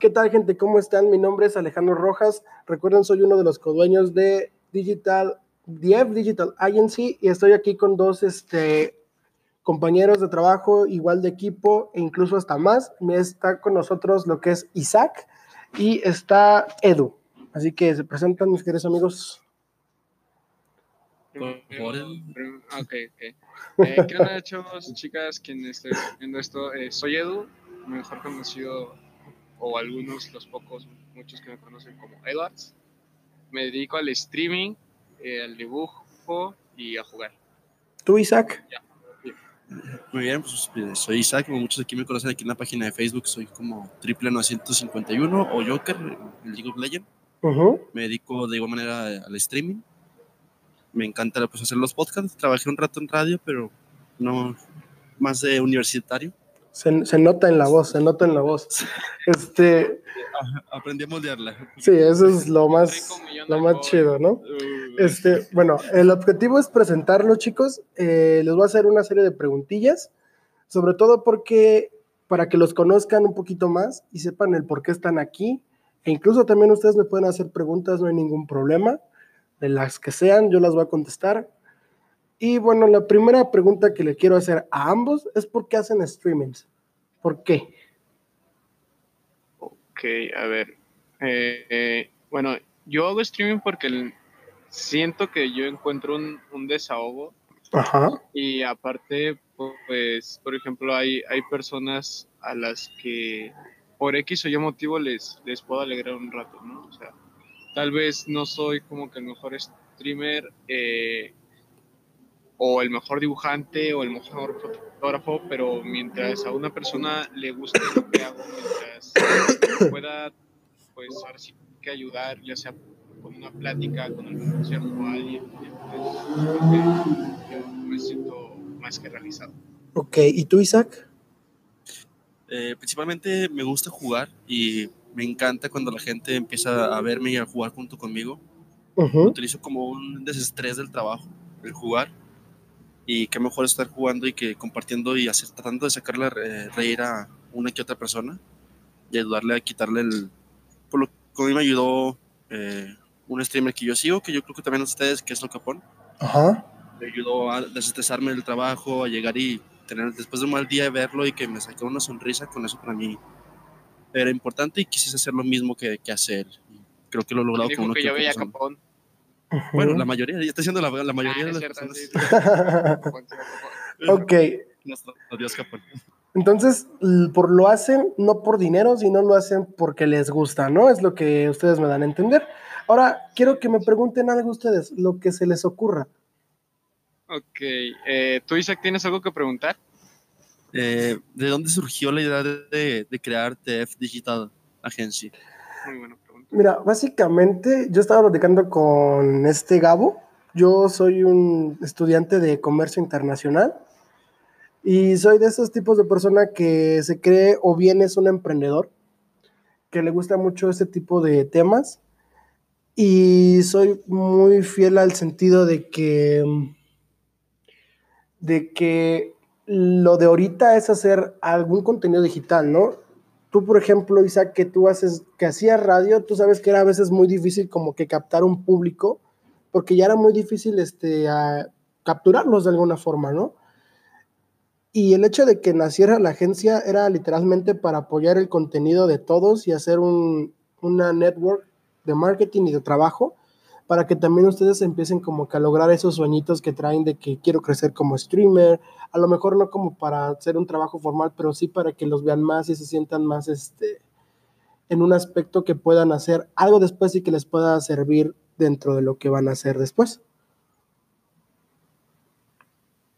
¿Qué tal, gente? ¿Cómo están? Mi nombre es Alejandro Rojas. Recuerden, soy uno de los codueños de Digital, DF Digital Agency y estoy aquí con dos este, compañeros de trabajo, igual de equipo e incluso hasta más. Está con nosotros lo que es Isaac y está Edu. Así que se presentan mis queridos amigos. Ok, ok. Eh, ¿Qué onda, chavos, chicas? Quien esté viendo esto, eh, soy Edu, mejor conocido o algunos, los pocos, muchos que me conocen como Edwards. Me dedico al streaming, eh, al dibujo y a jugar. ¿Tú, Isaac? Muy bien, pues eh, soy Isaac, como muchos aquí me conocen aquí en la página de Facebook, soy como triple 951 o Joker en League of Legends. Me dedico de igual manera al streaming. Me encanta pues, hacer los podcasts. Trabajé un rato en radio, pero no más de universitario. Se, se, nota en la voz, se nota en la voz. Este, Aprendí a moldearla. Sí, eso es lo más, lo más chido, ¿no? Este, bueno, el objetivo es presentarlo, chicos. Eh, les voy a hacer una serie de preguntillas, sobre todo porque para que los conozcan un poquito más y sepan el por qué están aquí. E incluso también ustedes me pueden hacer preguntas, no hay ningún problema. De las que sean, yo las voy a contestar. Y bueno, la primera pregunta que le quiero hacer a ambos es por qué hacen streamings. ¿Por qué? Ok, a ver. Eh, eh, bueno, yo hago streaming porque siento que yo encuentro un, un desahogo. Ajá. Y aparte, pues, por ejemplo, hay, hay personas a las que por X o Y motivo les, les puedo alegrar un rato, ¿no? O sea, tal vez no soy como que el mejor streamer, eh, o el mejor dibujante o el mejor fotógrafo, pero mientras a una persona le guste lo que hago, mientras pueda, pues ahora sí que ayudar, ya sea con una plática, con algún concierto o alguien, pues yo me siento más que realizado. Ok, ¿y tú, Isaac? Eh, principalmente me gusta jugar y me encanta cuando la gente empieza a verme y a jugar junto conmigo. Uh -huh. Lo utilizo como un desestrés del trabajo, el jugar y qué mejor estar jugando y que compartiendo y hacer, tratando de sacarle eh, reír a una que otra persona y ayudarle a quitarle el... Por lo que a mí me ayudó eh, un streamer que yo sigo, que yo creo que también a ustedes, que es Locapón. Ajá. Me ayudó a desestresarme del trabajo, a llegar y tener, después de un mal día, verlo y que me saque una sonrisa, con eso para mí era importante y quise hacer lo mismo que, que hacer. Y creo que lo he logrado con uno que yo veía Capón. Bueno, la mayoría, ya está diciendo la, la mayoría ah, de las cierto, personas. Sí. ok. Dios Capón. Entonces, por lo hacen no por dinero, sino lo hacen porque les gusta, ¿no? Es lo que ustedes me dan a entender. Ahora, quiero que me pregunten algo ustedes, lo que se les ocurra. Ok. Eh, ¿Tú, Isaac, tienes algo que preguntar? Eh, ¿De dónde surgió la idea de, de crear TF Digital Agency? Muy pregunta. Mira, básicamente yo estaba platicando con este Gabo. Yo soy un estudiante de comercio internacional y soy de esos tipos de persona que se cree o bien es un emprendedor, que le gusta mucho este tipo de temas y soy muy fiel al sentido de que de que lo de ahorita es hacer algún contenido digital, ¿no? Tú, por ejemplo, Isaac, que tú haces, que hacías radio, tú sabes que era a veces muy difícil como que captar un público, porque ya era muy difícil este, capturarlos de alguna forma, ¿no? Y el hecho de que naciera la agencia era literalmente para apoyar el contenido de todos y hacer un, una network de marketing y de trabajo para que también ustedes empiecen como que a lograr esos sueñitos que traen de que quiero crecer como streamer, a lo mejor no como para hacer un trabajo formal, pero sí para que los vean más y se sientan más este, en un aspecto que puedan hacer algo después y que les pueda servir dentro de lo que van a hacer después.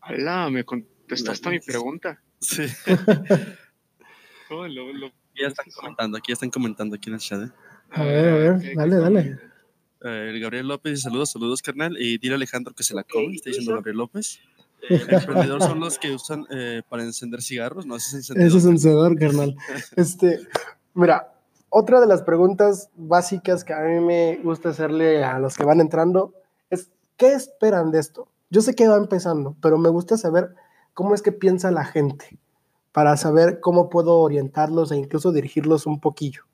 Hola, me contestaste mi pregunta. Sí. oh, lo, lo... Ya están comentando, aquí ya están comentando aquí en el chat. ¿eh? A ver, a ver, dale, dale. Eh, Gabriel López, saludos, saludos, carnal. Y dile a Alejandro que se la come, está diciendo Gabriel López. Eh, el emprendedor son los que usan eh, para encender cigarros, no, ese es encendedor. Ese es encendedor, carnal. este, mira, otra de las preguntas básicas que a mí me gusta hacerle a los que van entrando es, ¿qué esperan de esto? Yo sé que va empezando, pero me gusta saber cómo es que piensa la gente para saber cómo puedo orientarlos e incluso dirigirlos un poquillo.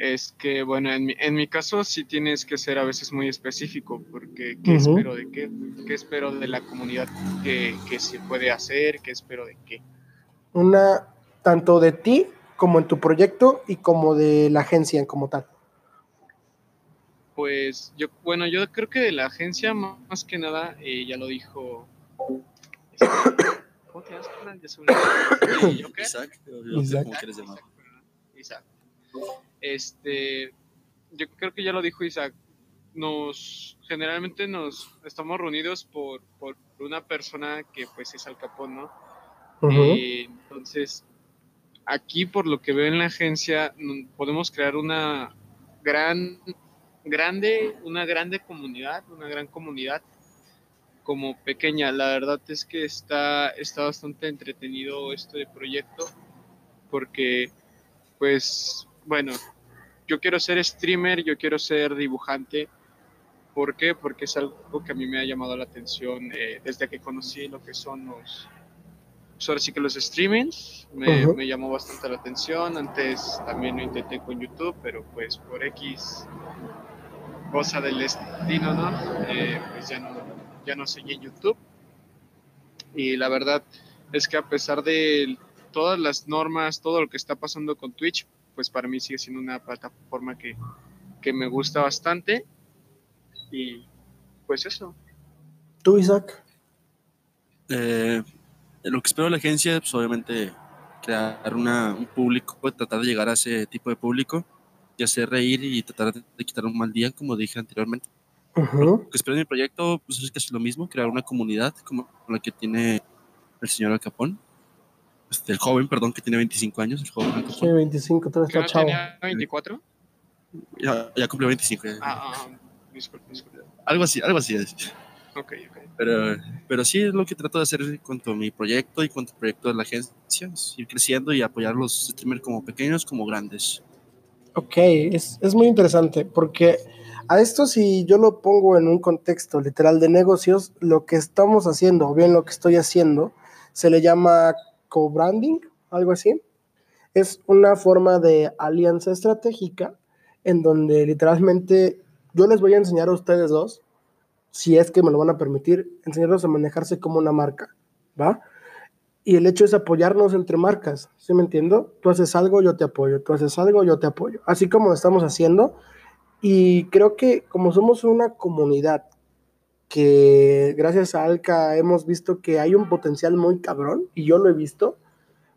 Es que, bueno, en mi, en mi caso sí tienes que ser a veces muy específico, porque ¿qué espero de qué? ¿Qué espero de la comunidad que, que se puede hacer? ¿Qué espero de qué? Una, tanto de ti como en tu proyecto y como de la agencia como tal. Pues yo, bueno, yo creo que de la agencia más que nada, eh, ya lo dijo... ¿Cómo te llamas? Isaac. Isaac. Este, yo creo que ya lo dijo Isaac, nos generalmente nos estamos reunidos por, por una persona que pues es Al Capón, ¿no? Eh, entonces, aquí por lo que veo en la agencia, podemos crear una gran, grande, una grande comunidad, una gran comunidad como pequeña. La verdad es que está, está bastante entretenido este proyecto porque pues bueno, yo quiero ser streamer, yo quiero ser dibujante. ¿Por qué? Porque es algo que a mí me ha llamado la atención eh, desde que conocí lo que son los, pues ahora sí que los streamings, me, llamó bastante la atención. Antes también lo intenté con YouTube, pero pues por X cosa del destino, ¿no? Eh, pues ya no, ya no seguí en YouTube. Y la verdad es que a pesar de todas las normas, todo lo que está pasando con Twitch, pues para mí sigue siendo una plataforma que, me gusta bastante. Y pues eso. ¿Tú, Isaac? Eh, lo que espero de la agencia, pues obviamente crear una, un público, tratar de llegar a ese tipo de público y hacer reír y tratar de quitar un mal día, como dije anteriormente. Lo que espero de mi proyecto pues, es que es lo mismo, crear una comunidad como la que tiene el señor Alcapón este, el joven, perdón, que tiene 25 años, el joven. Sí, 25, todavía está chavo. ¿Tenía 24? Ya, ya cumplió 25. Ah, ah, ah, disculpe, disculpe. Algo así, algo así. Ok, ok. Pero, pero sí es lo que trato de hacer con mi proyecto y con el proyecto de la agencia, ir creciendo y apoyar a los streamers como pequeños como grandes. Ok, es, es muy interesante porque a esto si yo lo pongo en un contexto literal de negocios, lo que estamos haciendo, o bien lo que estoy haciendo, se le llama co-branding, algo así. Es una forma de alianza estratégica en donde literalmente yo les voy a enseñar a ustedes dos, si es que me lo van a permitir, enseñarlos a manejarse como una marca, ¿va? Y el hecho es apoyarnos entre marcas, ¿sí me entiendo? Tú haces algo, yo te apoyo, tú haces algo, yo te apoyo, así como lo estamos haciendo. Y creo que como somos una comunidad que gracias a Alca hemos visto que hay un potencial muy cabrón y yo lo he visto.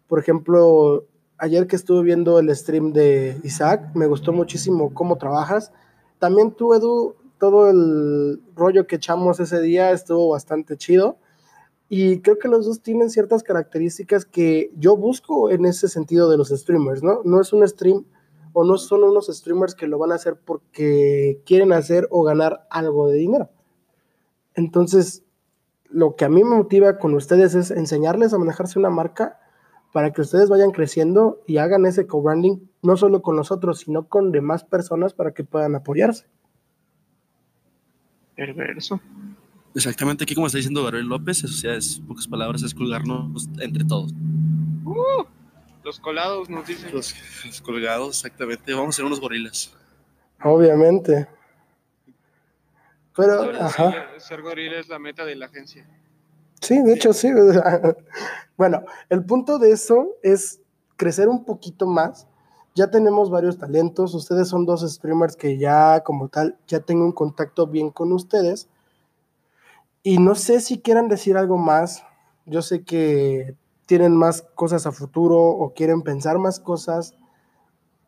Por ejemplo, ayer que estuve viendo el stream de Isaac, me gustó muchísimo cómo trabajas. También tú, Edu, todo el rollo que echamos ese día estuvo bastante chido. Y creo que los dos tienen ciertas características que yo busco en ese sentido de los streamers, ¿no? No es un stream o no son unos streamers que lo van a hacer porque quieren hacer o ganar algo de dinero entonces, lo que a mí me motiva con ustedes es enseñarles a manejarse una marca para que ustedes vayan creciendo y hagan ese co-branding no solo con nosotros, sino con demás personas para que puedan apoyarse. Perverso. Exactamente, aquí como está diciendo Gabriel López, eso sea, es pocas palabras, es colgarnos entre todos. Uh, los colados nos dicen. Los, los colgados, exactamente, vamos a ser unos gorilas. Obviamente. Pero, Ser, gorila es la meta de la agencia. Sí, de hecho sí. Bueno, el punto de eso es crecer un poquito más. Ya tenemos varios talentos. Ustedes son dos streamers que ya como tal, ya tengo un contacto bien con ustedes. Y no sé si quieran decir algo más. Yo sé que tienen más cosas a futuro o quieren pensar más cosas.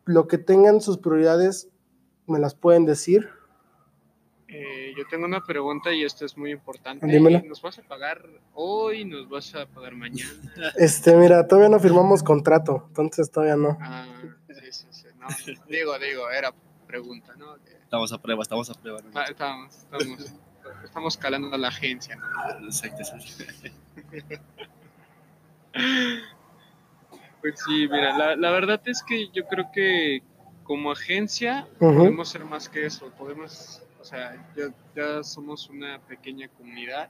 Lo que tengan sus prioridades, me las pueden decir. Eh, yo tengo una pregunta y esto es muy importante. ¿Nos vas a pagar hoy? ¿Nos vas a pagar mañana? Este, mira, todavía no firmamos contrato, entonces todavía no. Ah, sí, sí, sí. No, digo, digo, era pregunta, ¿no? Estamos a prueba, estamos a prueba. Ah, estamos, estamos, estamos calando a la agencia. ¿no? Exacto, Pues sí, mira, la, la verdad es que yo creo que como agencia podemos ser más que eso, podemos o sea, ya, somos una pequeña comunidad.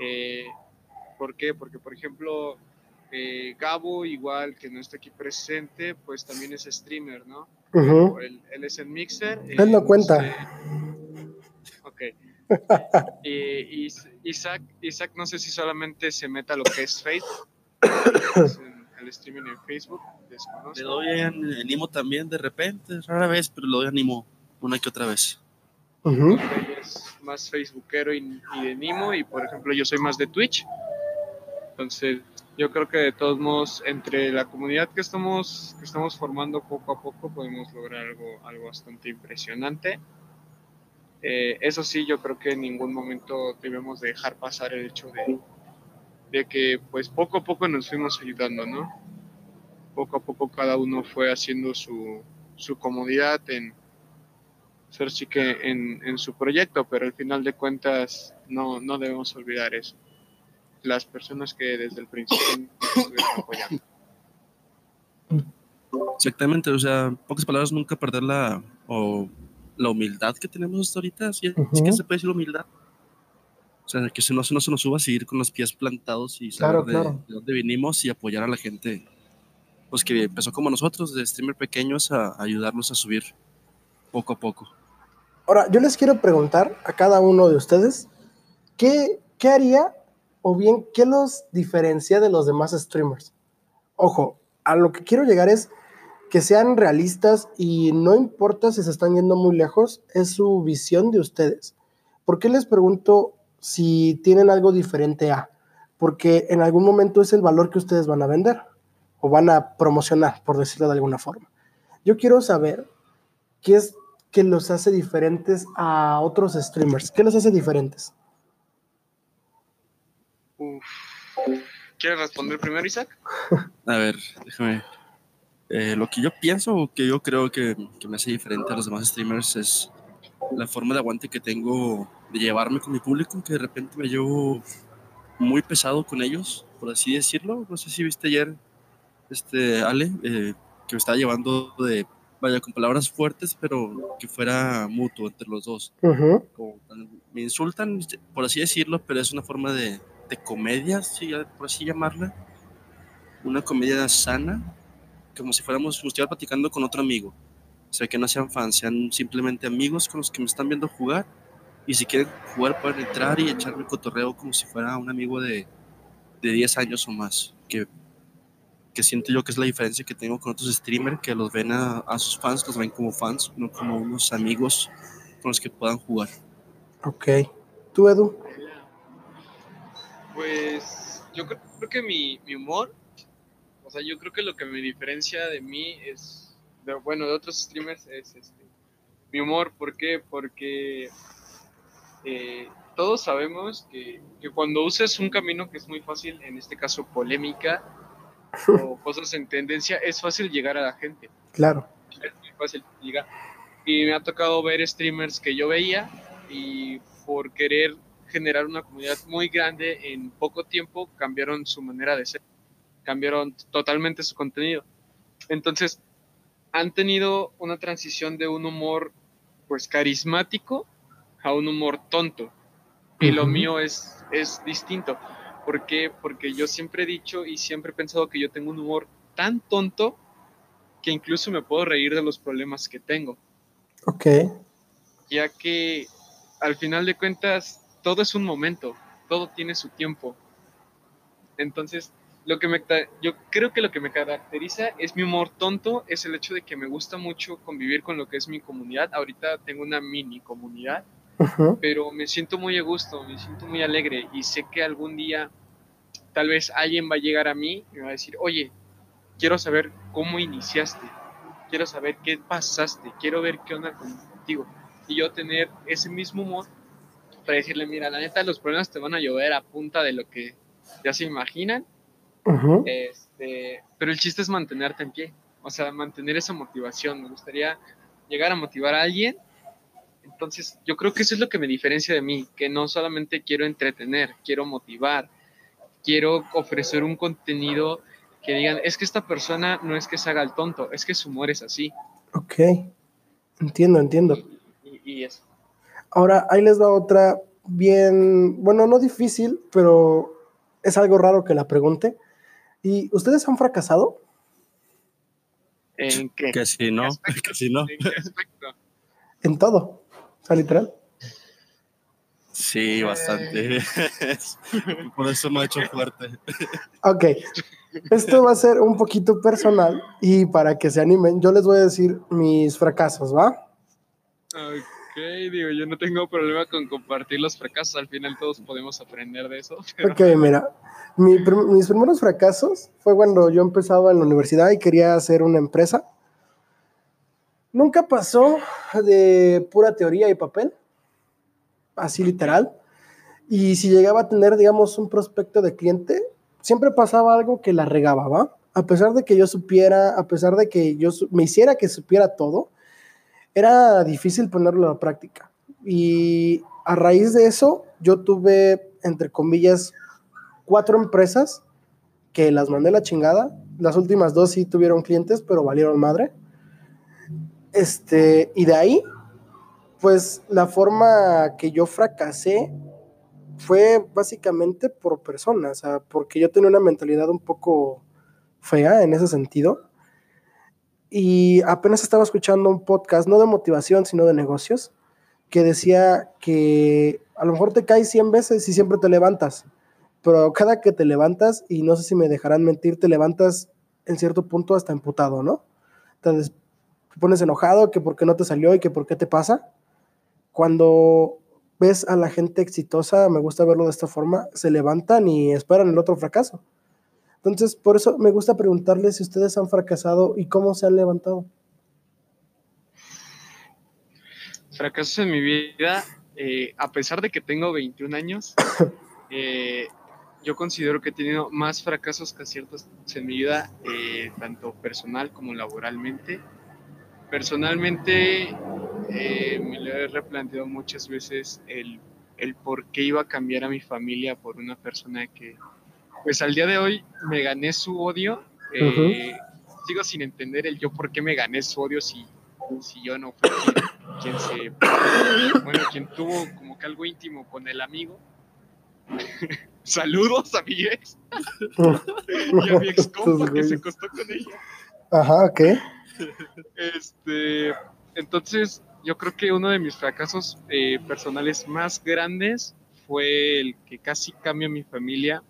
Eh, ¿Por qué? Porque, por ejemplo, eh, Gabo, igual que no está aquí presente, pues también es streamer, ¿no? él, es el mixer. Él no cuenta. ok. y, Isaac, Isaac, no sé si solamente se meta a lo que es Facebook, el streaming en Facebook. Le doy en, Nimo también de repente, rara vez, pero lo doy a una que otra vez. Es más facebookero y, y, de Nimo, y por ejemplo yo soy más de Twitch. Entonces, yo creo que de todos modos, entre la comunidad que estamos, que estamos formando poco a poco, podemos lograr algo, algo bastante impresionante. Eh, eso sí, yo creo que en ningún momento debemos dejar pasar el hecho de, de que pues poco a poco nos fuimos ayudando, ¿no? Poco a poco cada uno fue haciendo su, su comodidad en, ser sí que en, en, su proyecto, pero al final de cuentas no, no debemos olvidar eso las personas que desde el principio apoyando. Exactamente, o sea, pocas palabras, nunca perder la, o la humildad que tenemos hasta ahorita, sí, que se puede decir humildad. O sea, que se no, no se nos suba a seguir con los pies plantados y saber de, de, dónde vinimos y apoyar a la gente, pues que empezó como nosotros, de streamer pequeños, a, ayudarnos a subir poco a poco. Ahora, yo les quiero preguntar a cada uno de ustedes, ¿qué, qué haría o bien qué los diferencia de los demás streamers. Ojo, a lo que quiero llegar es que sean realistas y no importa si se están yendo muy lejos, es su visión de ustedes. ¿Por qué les pregunto si tienen algo diferente a? Porque en algún momento es el valor que ustedes van a vender o van a promocionar, por decirlo de alguna forma. Yo quiero saber qué es que los hace diferentes a otros streamers. ¿Qué los hace diferentes? ¿Quieres responder primero, Isaac? A ver, déjame. Eh, lo que yo pienso o que yo creo que, que, me hace diferente a los demás streamers es la forma de aguante que tengo de llevarme con mi público, que de repente me llevo muy pesado con ellos, por así decirlo. No sé si viste ayer, este, Ale, eh, que me estaba llevando de, vaya, con palabras fuertes, pero que fuera mutuo entre los dos. me insultan, por así decirlo, pero es una forma de, de comedia, por así llamarla, una comedia sana, como si fuéramos, estuviera platicando con otro amigo. O sea, que no sean fans, sean simplemente amigos con los que me están viendo jugar. Y si quieren jugar, pueden entrar y echarme cotorreo como si fuera un amigo de, de 10 años o más. Que, que siento yo que es la diferencia que tengo con otros streamers, que los ven a, a sus fans, los ven como fans, no como unos amigos con los que puedan jugar. Ok. ¿Tú, Edu? Pues yo creo, que mi, humor, o sea, yo creo que lo que me diferencia de mí es, bueno, de otros streamers es este, mi humor. ¿Por qué? Porque eh, todos sabemos que, cuando usas un camino que es muy fácil, en este caso polémica o cosas en tendencia, es fácil llegar a la gente. Claro. Es muy fácil llegar. Y me ha tocado ver streamers que yo veía y por querer generar una comunidad muy grande en poco tiempo, cambiaron su manera de ser, cambiaron totalmente su contenido. Entonces, han tenido una transición de un humor pues carismático a un humor tonto. Y lo mío es, es distinto. ¿Por qué? Porque yo siempre he dicho y siempre he pensado que yo tengo un humor tan tonto que incluso me puedo reír de los problemas que tengo. Ok. Ya que al final de cuentas todo es un momento, todo tiene su tiempo. Entonces, lo que me, yo creo que lo que me caracteriza es mi humor tonto, es el hecho de que me gusta mucho convivir con lo que es mi comunidad. Ahorita tengo una mini comunidad, pero me siento muy a gusto, me siento muy alegre y sé que algún día tal vez alguien va a llegar a mí y me va a decir, oye, quiero saber cómo iniciaste, quiero saber qué pasaste, quiero ver qué onda contigo. Y yo tener ese mismo humor para decirle, mira, la neta, los problemas te van a llover a punta de lo que ya se imaginan. este, pero el chiste es mantenerte en pie, o sea, mantener esa motivación. Me gustaría llegar a motivar a alguien. Entonces, yo creo que eso es lo que me diferencia de mí, que no solamente quiero entretener, quiero motivar, quiero ofrecer un contenido que digan, es que esta persona no es que se haga el tonto, es que su humor es así. Ok, entiendo, entiendo. y eso. Ahora, ahí les va otra bien, bueno, no difícil, pero es algo raro que la pregunte. ¿Y ustedes han fracasado? ¿En qué? Que si no, que si no. ¿En qué aspecto? En todo. Sea, literal. Sí, bastante. Por eso me ha hecho fuerte. Ok. Esto va a ser un poquito personal y para que se animen, yo les voy a decir mis fracasos, ¿va? Ok, digo, yo no tengo problema con compartir los fracasos, al final todos podemos aprender de eso. pero- Ok, mira, mi prim- mis primeros fracasos fue cuando yo empezaba en la universidad y quería hacer una empresa. Nunca pasó de pura teoría y papel, así literal. Y si llegaba a tener, digamos, un prospecto de cliente, siempre pasaba algo que la regaba, ¿va? A pesar de que yo supiera, a pesar de que yo me hiciera que supiera todo, era difícil ponerlo a la práctica. Y a raíz de eso, yo tuve, entre comillas, cuatro empresas que las mandé la chingada. Las últimas dos sí tuvieron clientes, pero valieron madre. Este, y de ahí, pues la forma que yo fracasé fue básicamente por persona, o sea, porque yo tenía una mentalidad un poco fea en ese sentido. Y apenas estaba escuchando un podcast, no de motivación, sino de negocios, que decía que a lo mejor te caes 100 veces y siempre te levantas, pero cada que te levantas, y no sé si me dejarán mentir, te levantas en cierto punto hasta emputado, ¿no? Entonces, te pones enojado, que por qué no te salió y que por qué te pasa. Cuando ves a la gente exitosa, me gusta verlo de esta forma, se levantan y esperan el otro fracaso. Entonces, por eso me gusta preguntarles si ustedes han fracasado y cómo se han levantado. fracasos en mi vida, eh, a pesar de que tengo 21 años, eh, yo considero que he tenido más fracasos que aciertos en mi vida, eh, tanto personal como laboralmente. Personalmente, eh, me lo he replanteado muchas veces el, el por qué iba a cambiar a mi familia por una persona que, pues al día de hoy, me gané su odio. eh, Sigo sin entender el yo por qué me gané su odio si, si yo no fui quien, quien se, bueno, quien tuvo como que algo íntimo con el amigo. Saludos a mi ex y a mi ex compa que se acostó con ella. Ajá, ok. Este, entonces, yo creo que uno de mis fracasos eh, personales más grandes fue el que casi cambia mi familia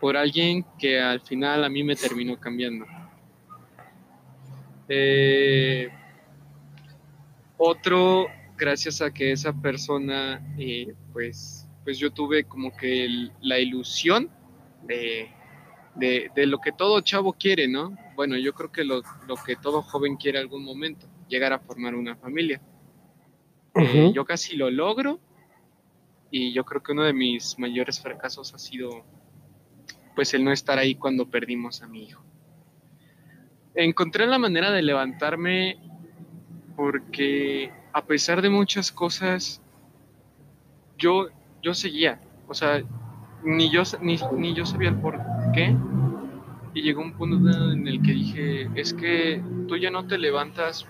por alguien que al final a mí me terminó cambiando. Eh, otro, gracias a que esa persona, eh, pues, pues yo tuve como que la ilusión de, de, de lo que todo chavo quiere, ¿no? Bueno, yo creo que lo, lo que todo joven quiere algún momento, llegar a formar una familia. Eh, yo casi lo logro y yo creo que uno de mis mayores fracasos ha sido pues el no estar ahí cuando perdimos a mi hijo. Encontré la manera de levantarme porque a pesar de muchas cosas yo yo seguía, o sea, ni yo ni, ni yo sabía el por qué y llegó un punto en el que dije, es que tú ya no te levantas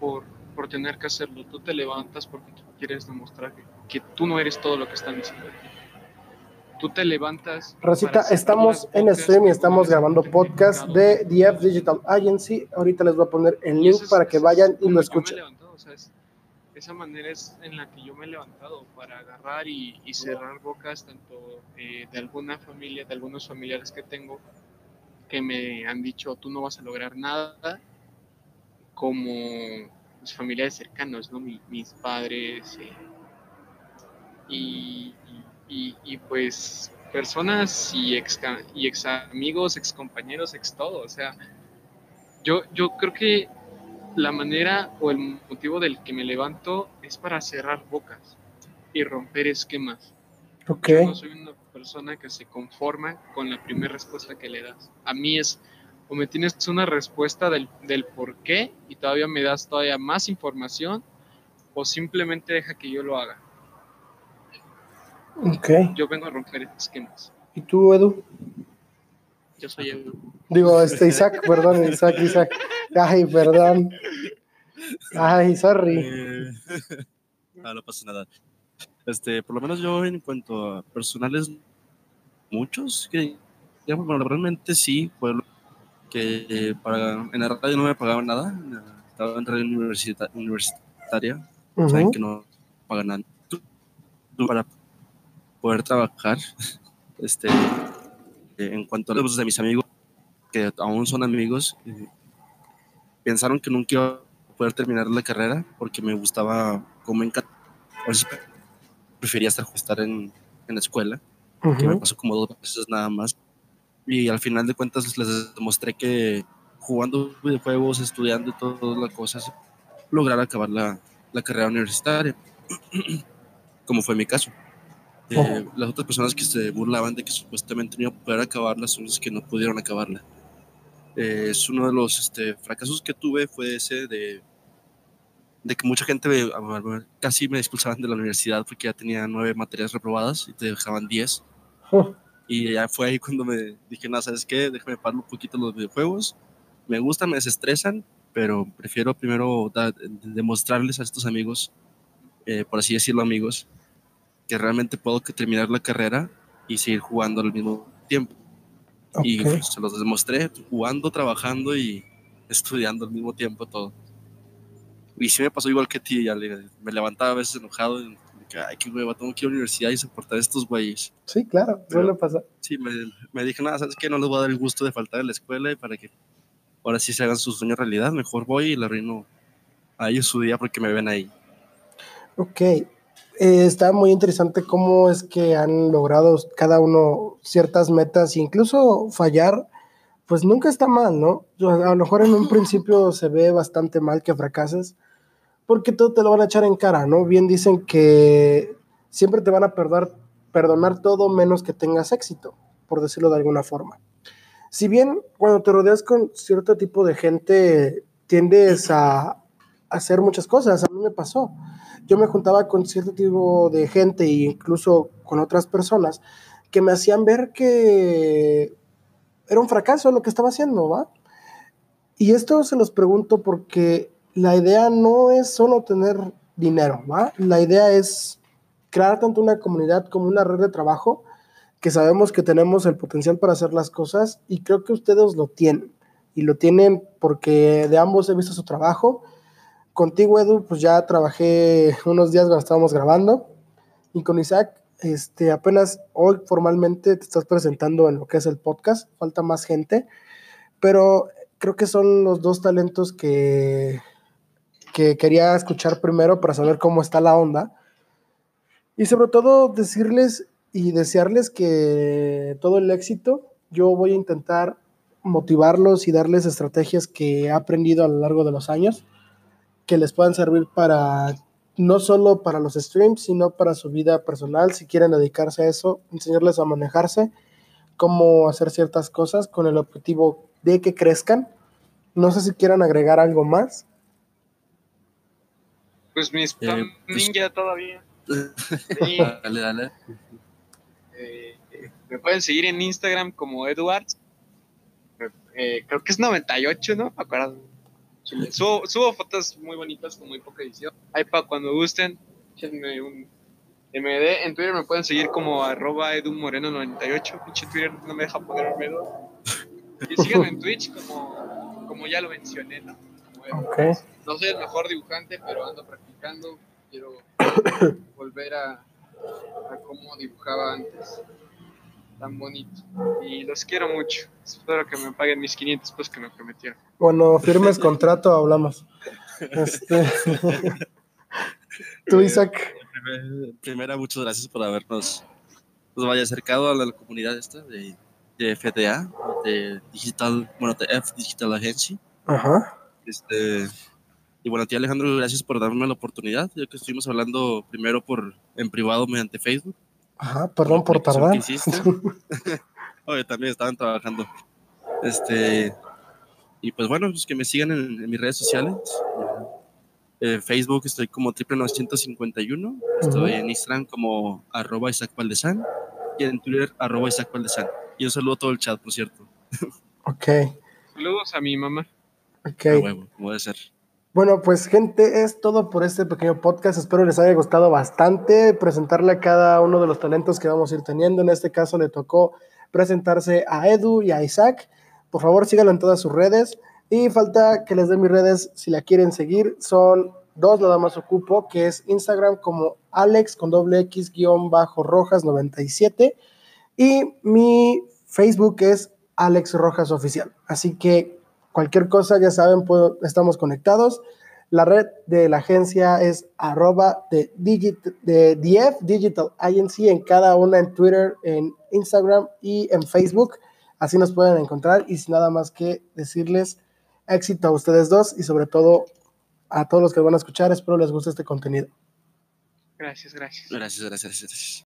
por, por tener que hacerlo, tú te levantas porque tú quieres demostrar que, que tú no eres todo lo que están diciendo. Tú te levantas. Rosita, estamos en stream y estamos grabando podcast de DF Digital Agency. Ahorita les voy a poner el link es- para que vayan y lo escuchen. levantado, o sea, es- esa manera es en la que yo me he levantado para agarrar y, cerrar bocas tanto eh, de alguna familia, de algunos familiares que tengo que me han dicho tú no vas a lograr nada, como mis familiares cercanos, ¿no? Mi- mis padres eh, y, y- y, pues personas y ex, y ex amigos, ex compañeros, ex todo, o sea, yo, yo creo que la manera o el motivo del que me levanto es para cerrar bocas y romper esquemas. Ok, Yo no soy una persona que se conforma con la primera respuesta que le das. A mí es o me tienes una respuesta del, del por qué y todavía me das todavía más información o simplemente deja que yo lo haga. ok. Yo vengo a romper esquemas. ¿Y tú, Edu? Yo soy el... Digo, este, Isaac, perdón, Isaac, Isaac. Ay, perdón. Ay, sorry. Eh, ah, no pasa nada. Este, por lo menos yo en cuanto a personales, muchos que, digamos, bueno, realmente sí, fue que eh, para, en la radio no me pagaban nada, estaba en radio universitaria, saben que no pagan nada. Para poder trabajar, este, en cuanto a los de mis amigos, que aún son amigos, eh, pensaron que nunca iba a poder terminar la carrera porque me gustaba como en prefería estar, estar en, en la escuela, que me pasó como dos veces nada más. Y al final de cuentas les demostré que jugando videojuegos, estudiando todas las cosas, lograr acabar la, la carrera universitaria, como fue mi caso. Eh, las otras personas que se burlaban de que supuestamente no iba a poder acabarla son las que no pudieron acabarla. Eh, es uno de los este, fracasos que tuve fue ese de, de que mucha gente casi me expulsaban de la universidad porque ya tenía nueve materias reprobadas y te dejaban diez. Y ya fue ahí cuando me dije, no, ¿sabes qué? Déjame parar un poquito los videojuegos. Me gustan, me desestresan, pero prefiero primero demostrarles a estos amigos, eh, por así decirlo amigos, que realmente puedo terminar la carrera y seguir jugando al mismo tiempo. Y se los demostré jugando, trabajando y estudiando al mismo tiempo todo. Y sí me pasó igual que a ti, ya me levantaba a veces enojado, y, ay, qué hueva, tengo que ir a la universidad y soportar a estos güeyes. Sí, claro, suele pasar. Sí, me, me dije, nada, ¿sabes qué? No les voy a dar el gusto de faltar a la escuela y para que ahora sí se hagan sus sueños realidad, mejor voy y le arruino a ellos su día porque me ven ahí. Ok, eh, está muy interesante cómo es que han logrado cada uno ciertas metas, incluso fallar, pues nunca está mal, ¿no? A lo mejor en un principio se ve bastante mal que fracases, porque todo te lo van a echar en cara, ¿no? Bien dicen que siempre te van a perdonar, perdonar todo menos que tengas éxito, por decirlo de alguna forma. Si bien cuando te rodeas con cierto tipo de gente, tiendes a hacer muchas cosas, a mí me pasó yo me juntaba con cierto tipo de gente e incluso con otras personas que me hacían ver que era un fracaso lo que estaba haciendo, ¿va? Y esto se los pregunto porque la idea no es solo tener dinero, ¿va? La idea es crear tanto una comunidad como una red de trabajo que sabemos que tenemos el potencial para hacer las cosas y creo que ustedes lo tienen. Y lo tienen porque de ambos he visto su trabajo contigo, Edu, pues ya trabajé unos días cuando estábamos grabando. Y con Isaac, este, apenas hoy formalmente te estás presentando en lo que es el podcast. Falta más gente. Pero creo que son los dos talentos que, que quería escuchar primero para saber cómo está la onda. Y sobre todo decirles y desearles que todo el éxito. Yo voy a intentar motivarlos y darles estrategias que he aprendido a lo largo de los años que les puedan servir para no solo para los streams, sino para su vida personal, si quieren dedicarse a eso, enseñarles a manejarse, cómo hacer ciertas cosas con el objetivo de que crezcan. No sé si quieran agregar algo más. Pues mi spam eh, pues ninja todavía. dale, dale. Eh, me pueden seguir en Instagram como Edwards. Eh, creo que es 98, ¿no? Acuérdate Subo, fotos muy bonitas con muy poca edición. Ahí para cuando gusten, échenme un MD. En Twitter me pueden seguir como arroba edumoreno98. Pinche Twitter no me deja ponerme dos. Y síganme en Twitch como, como ya lo mencioné, ¿no? No soy el mejor dibujante, pero ando practicando. Quiero volver a, a cómo dibujaba antes tan bonito. Y los quiero mucho. Espero que me paguen mis 500 pues que me prometieron. Bueno, firmes contrato, hablamos. Este... Tú, Isaac. Primera, muchas gracias por habernos nos vaya acercado a la comunidad esta de, de FDA, de Digital, bueno, de F Digital Agency. Ajá. Este, y bueno, a ti Alejandro, gracias por darme la oportunidad, ya que estuvimos hablando primero por en privado mediante Facebook Ajá, perdón por tardar. Oye, también estaban trabajando. Este, y pues bueno, pues que me sigan en, mis redes sociales. Eh, Facebook estoy como triple 951. Estoy en Instagram como arroba Isaac Valdezán. Y en Twitter arroba Isaac Valdezán. Y un saludo a todo el chat, por cierto. Ok. Saludos a mi mamá. Ok. A huevo, como debe ser. Bueno, pues gente, es todo por este pequeño podcast. Espero les haya gustado bastante presentarle a cada uno de los talentos que vamos a ir teniendo. En este caso le tocó presentarse a Edu y a Isaac. Por favor, síganlo en todas sus redes. Y falta que les dé mis redes si la quieren seguir. Son dos, nada más ocupo, que es Instagram como Alex con doble X guion bajo Rojas 97. Y mi Facebook es Alex Rojas Oficial. Así que cualquier cosa, ya saben, estamos conectados. La red de la agencia es arroba de, de DF Digital Agency en cada una en Twitter, en Instagram y en Facebook. Así nos pueden encontrar y sin nada más que decirles éxito a ustedes dos y sobre todo a todos los que van a escuchar. Espero les guste este contenido. Gracias, gracias. Gracias, gracias, gracias.